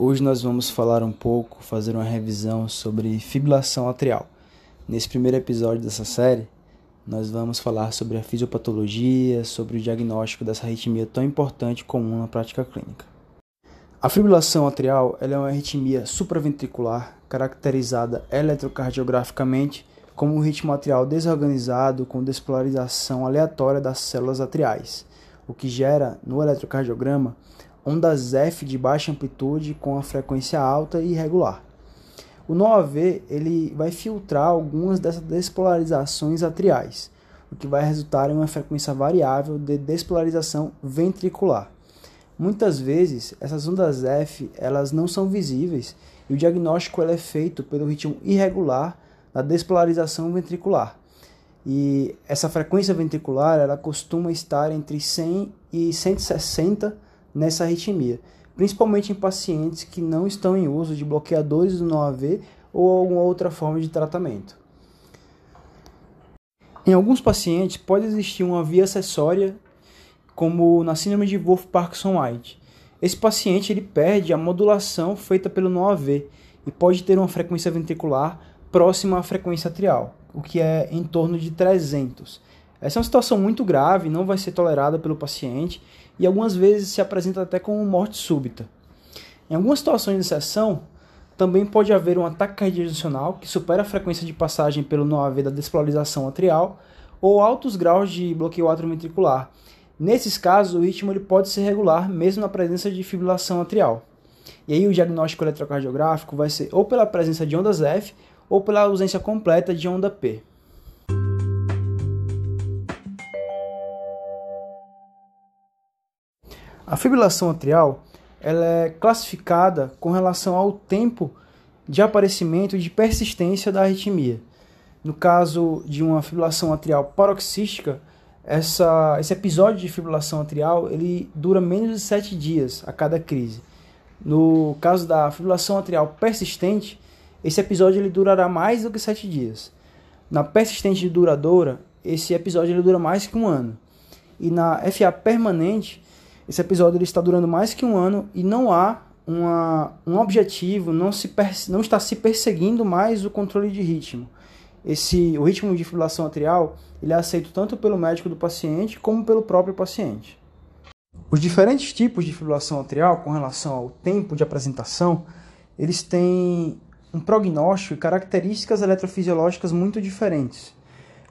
Hoje nós vamos falar um pouco, fazer uma revisão sobre fibrilação atrial. Nesse primeiro episódio dessa série, nós vamos falar sobre a fisiopatologia, sobre o diagnóstico dessa arritmia tão importante comum na prática clínica. A fibrilação atrial é uma arritmia supraventricular caracterizada eletrocardiograficamente como um ritmo atrial desorganizado com despolarização aleatória das células atriais, o que gera no eletrocardiograma ondas F de baixa amplitude com a frequência alta e irregular. O NOAV ele vai filtrar algumas dessas despolarizações atriais, o que vai resultar em uma frequência variável de despolarização ventricular. Muitas vezes, essas ondas F elas não são visíveis e o diagnóstico é feito pelo ritmo irregular da despolarização ventricular. E essa frequência ventricular ela costuma estar entre 100 e 160 nessa arritmia, principalmente em pacientes que não estão em uso de bloqueadores do NOAV ou alguma outra forma de tratamento. Em alguns pacientes pode existir uma via acessória, como na síndrome de Wolff-Parkinson-White. Esse paciente ele perde a modulação feita pelo NOAV e pode ter uma frequência ventricular próxima à frequência atrial, o que é em torno de 300. Essa é uma situação muito grave, não vai ser tolerada pelo paciente e algumas vezes se apresenta até como morte súbita. Em algumas situações de exceção, também pode haver um ataque cardíaco que supera a frequência de passagem pelo NOAV da despolarização atrial ou altos graus de bloqueio atrioventricular. Nesses casos, o ritmo ele pode ser regular mesmo na presença de fibrilação atrial. E aí o diagnóstico eletrocardiográfico vai ser ou pela presença de ondas F ou pela ausência completa de onda P. A fibrilação atrial ela é classificada com relação ao tempo de aparecimento e de persistência da arritmia. No caso de uma fibrilação atrial paroxística, essa, esse episódio de fibrilação atrial ele dura menos de 7 dias a cada crise. No caso da fibrilação atrial persistente, esse episódio ele durará mais do que 7 dias. Na persistente e duradoura, esse episódio ele dura mais que um ano. E na FA permanente, esse episódio ele está durando mais que um ano e não há uma, um objetivo, não, se não está se perseguindo mais o controle de ritmo. Esse, o ritmo de fibrilação atrial ele é aceito tanto pelo médico do paciente como pelo próprio paciente. Os diferentes tipos de fibrilação atrial com relação ao tempo de apresentação, eles têm um prognóstico e características eletrofisiológicas muito diferentes.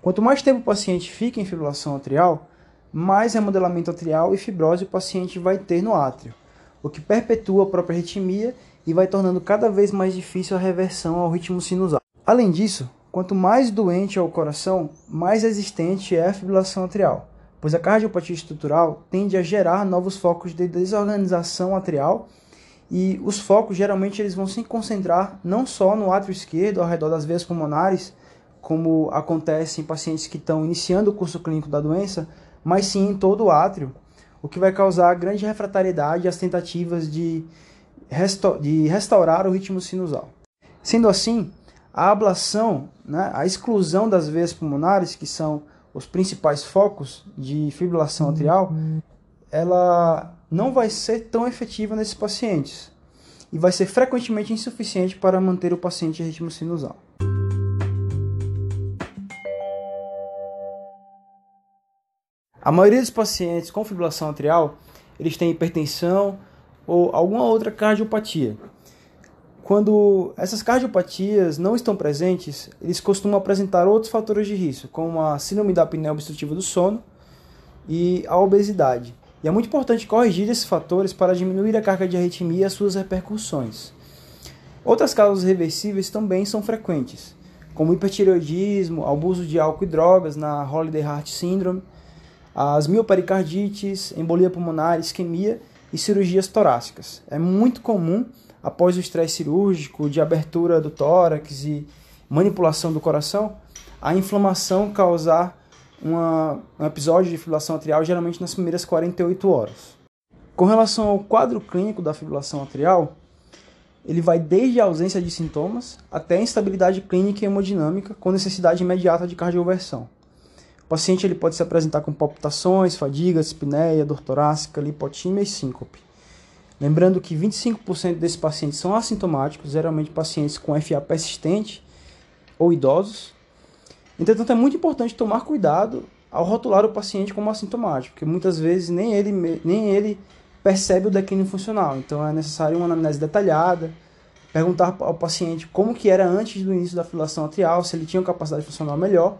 Quanto mais tempo o paciente fica em fibrilação atrial, mais remodelamento atrial e fibrose o paciente vai ter no átrio, o que perpetua a própria arritmia e vai tornando cada vez mais difícil a reversão ao ritmo sinusal. Além disso, quanto mais doente é o coração, mais resistente é a fibrilação atrial, pois a cardiopatia estrutural tende a gerar novos focos de desorganização atrial e os focos geralmente eles vão se concentrar não só no átrio esquerdo, ao redor das veias pulmonares, como acontece em pacientes que estão iniciando o curso clínico da doença, mas sim em todo o átrio, o que vai causar grande refratariedade às tentativas de, resta de restaurar o ritmo sinusal. Sendo assim, a ablação, né, a exclusão das veias pulmonares, que são os principais focos de fibrilação atrial, ela não vai ser tão efetiva nesses pacientes e vai ser frequentemente insuficiente para manter o paciente em ritmo sinusal. A maioria dos pacientes com fibrilação atrial, eles têm hipertensão ou alguma outra cardiopatia. Quando essas cardiopatias não estão presentes, eles costumam apresentar outros fatores de risco, como a síndrome da apneia obstrutiva do sono e a obesidade. E é muito importante corrigir esses fatores para diminuir a carga de arritmia e as suas repercussões. Outras causas reversíveis também são frequentes, como hipertireoidismo, abuso de álcool e drogas na Holiday Heart Syndrome, as miopericardites, embolia pulmonar, isquemia e cirurgias torácicas. É muito comum, após o estresse cirúrgico, de abertura do tórax e manipulação do coração, a inflamação causar uma, um episódio de fibrilação atrial, geralmente nas primeiras 48 horas. Com relação ao quadro clínico da fibrilação atrial, ele vai desde a ausência de sintomas até a instabilidade clínica e hemodinâmica com necessidade imediata de cardioversão. O paciente ele pode se apresentar com palpitações, fadiga, espineia, dor torácica, lipotímia e síncope. Lembrando que 25% desses pacientes são assintomáticos, geralmente pacientes com FA persistente ou idosos. Entretanto, é muito importante tomar cuidado ao rotular o paciente como assintomático, porque muitas vezes nem ele, nem ele percebe o declínio funcional. Então é necessário uma anamnese detalhada, perguntar ao paciente como que era antes do início da fibrilação atrial, se ele tinha uma capacidade funcional melhor,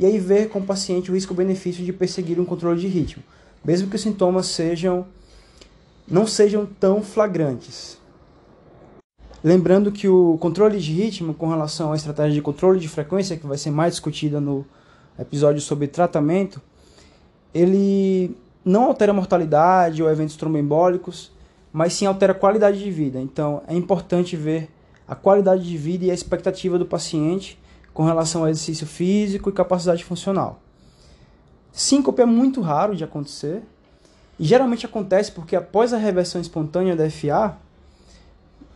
e aí ver com o paciente o risco-benefício de perseguir um controle de ritmo, mesmo que os sintomas sejam não sejam tão flagrantes. Lembrando que o controle de ritmo com relação à estratégia de controle de frequência, que vai ser mais discutida no episódio sobre tratamento, ele não altera mortalidade ou eventos tromboembólicos, mas sim altera a qualidade de vida. Então é importante ver a qualidade de vida e a expectativa do paciente com relação ao exercício físico e capacidade funcional. Síncope é muito raro de acontecer e geralmente acontece porque após a reversão espontânea da FA,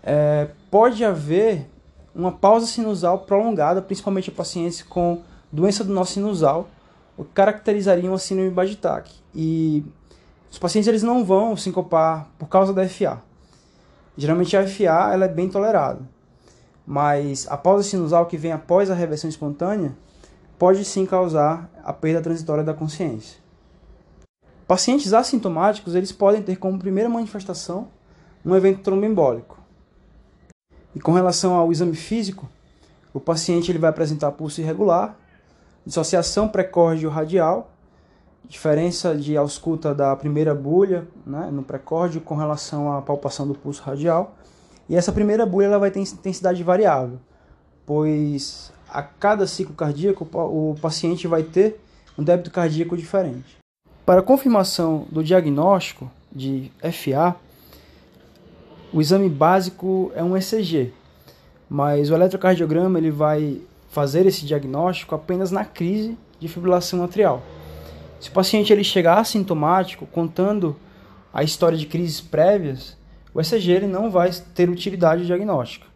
é, pode haver uma pausa sinusal prolongada, principalmente em pacientes com doença do nó sinusal, o que caracterizaria uma síndrome Bagitac. E os pacientes eles não vão sincopar por causa da FA. Geralmente a FA ela é bem tolerada mas a pausa sinusal que vem após a reversão espontânea pode sim causar a perda transitória da consciência. Pacientes assintomáticos eles podem ter como primeira manifestação um evento tromboembólico. E com relação ao exame físico, o paciente ele vai apresentar pulso irregular, dissociação pré-córdio-radial, diferença de ausculta da primeira bulha né, no pré-córdio com relação à palpação do pulso radial, e essa primeira bulha ela vai ter intensidade variável, pois a cada ciclo cardíaco o paciente vai ter um débito cardíaco diferente. Para confirmação do diagnóstico de FA, o exame básico é um ECG, mas o eletrocardiograma ele vai fazer esse diagnóstico apenas na crise de fibrilação atrial. Se o paciente ele chegar assintomático, contando a história de crises prévias, o ECG ele não vai ter utilidade diagnóstica,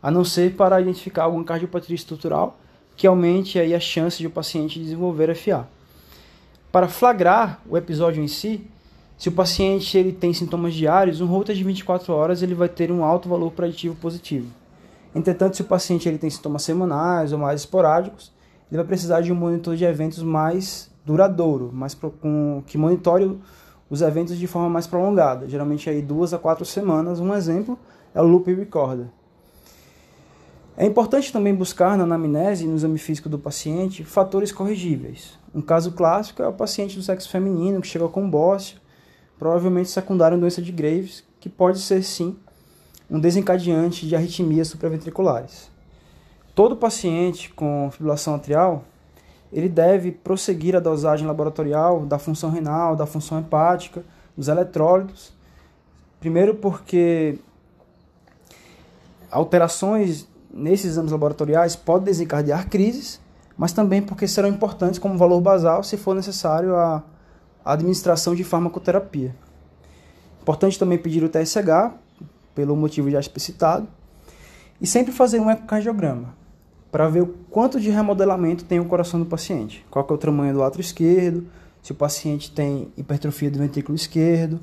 a não ser para identificar alguma cardiopatia estrutural que aumente aí a chance de o paciente desenvolver FA. Para flagrar o episódio em si, se o paciente ele tem sintomas diários, um Holter de 24 horas ele vai ter um alto valor preditivo positivo. Entretanto, se o paciente ele tem sintomas semanais ou mais esporádicos, ele vai precisar de um monitor de eventos mais duradouro, mais com, que monitore os eventos de forma mais prolongada, geralmente aí duas a quatro semanas. Um exemplo é o Loop Recorder. É importante também buscar na anamnese e no exame físico do paciente fatores corrigíveis. Um caso clássico é o paciente do sexo feminino que chega com bócio, provavelmente secundário a doença de Graves, que pode ser sim um desencadeante de arritmias supraventriculares. Todo paciente com fibrilação atrial ele deve prosseguir a dosagem laboratorial da função renal, da função hepática, dos eletrólitos. Primeiro porque alterações nesses exames laboratoriais podem desencadear crises, mas também porque serão importantes como valor basal se for necessário a administração de farmacoterapia. Importante também pedir o TSH, pelo motivo já explicitado, e sempre fazer um ecocardiograma para ver o quanto de remodelamento tem o coração do paciente. Qual é o tamanho do átrio esquerdo, se o paciente tem hipertrofia do ventrículo esquerdo,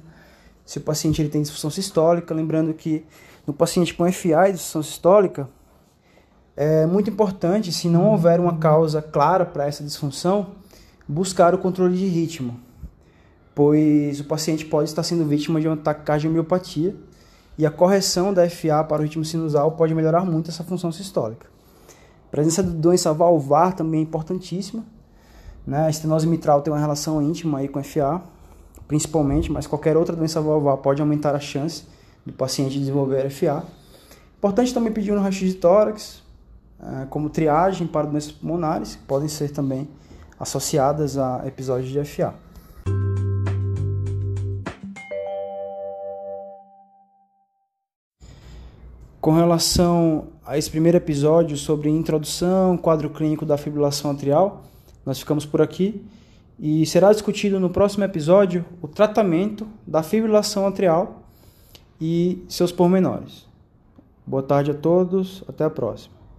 se o paciente ele tem disfunção sistólica. Lembrando que no paciente com FA e disfunção sistólica, é muito importante, se não houver uma causa clara para essa disfunção, buscar o controle de ritmo, pois o paciente pode estar sendo vítima de um ataque cardiomiopatia e a correção da FA para o ritmo sinusal pode melhorar muito essa função sistólica. Presença de doença valvar também é importantíssima. Né? A estenose mitral tem uma relação íntima aí com FA, principalmente, mas qualquer outra doença valvar pode aumentar a chance do paciente desenvolver FA. Importante também pedir um raio-x de tórax, eh, como triagem para doenças pulmonares, que podem ser também associadas a episódios de FA. Com relação a esse primeiro episódio sobre introdução, quadro clínico da fibrilação atrial, nós ficamos por aqui e será discutido no próximo episódio o tratamento da fibrilação atrial e seus pormenores. Boa tarde a todos, até a próxima.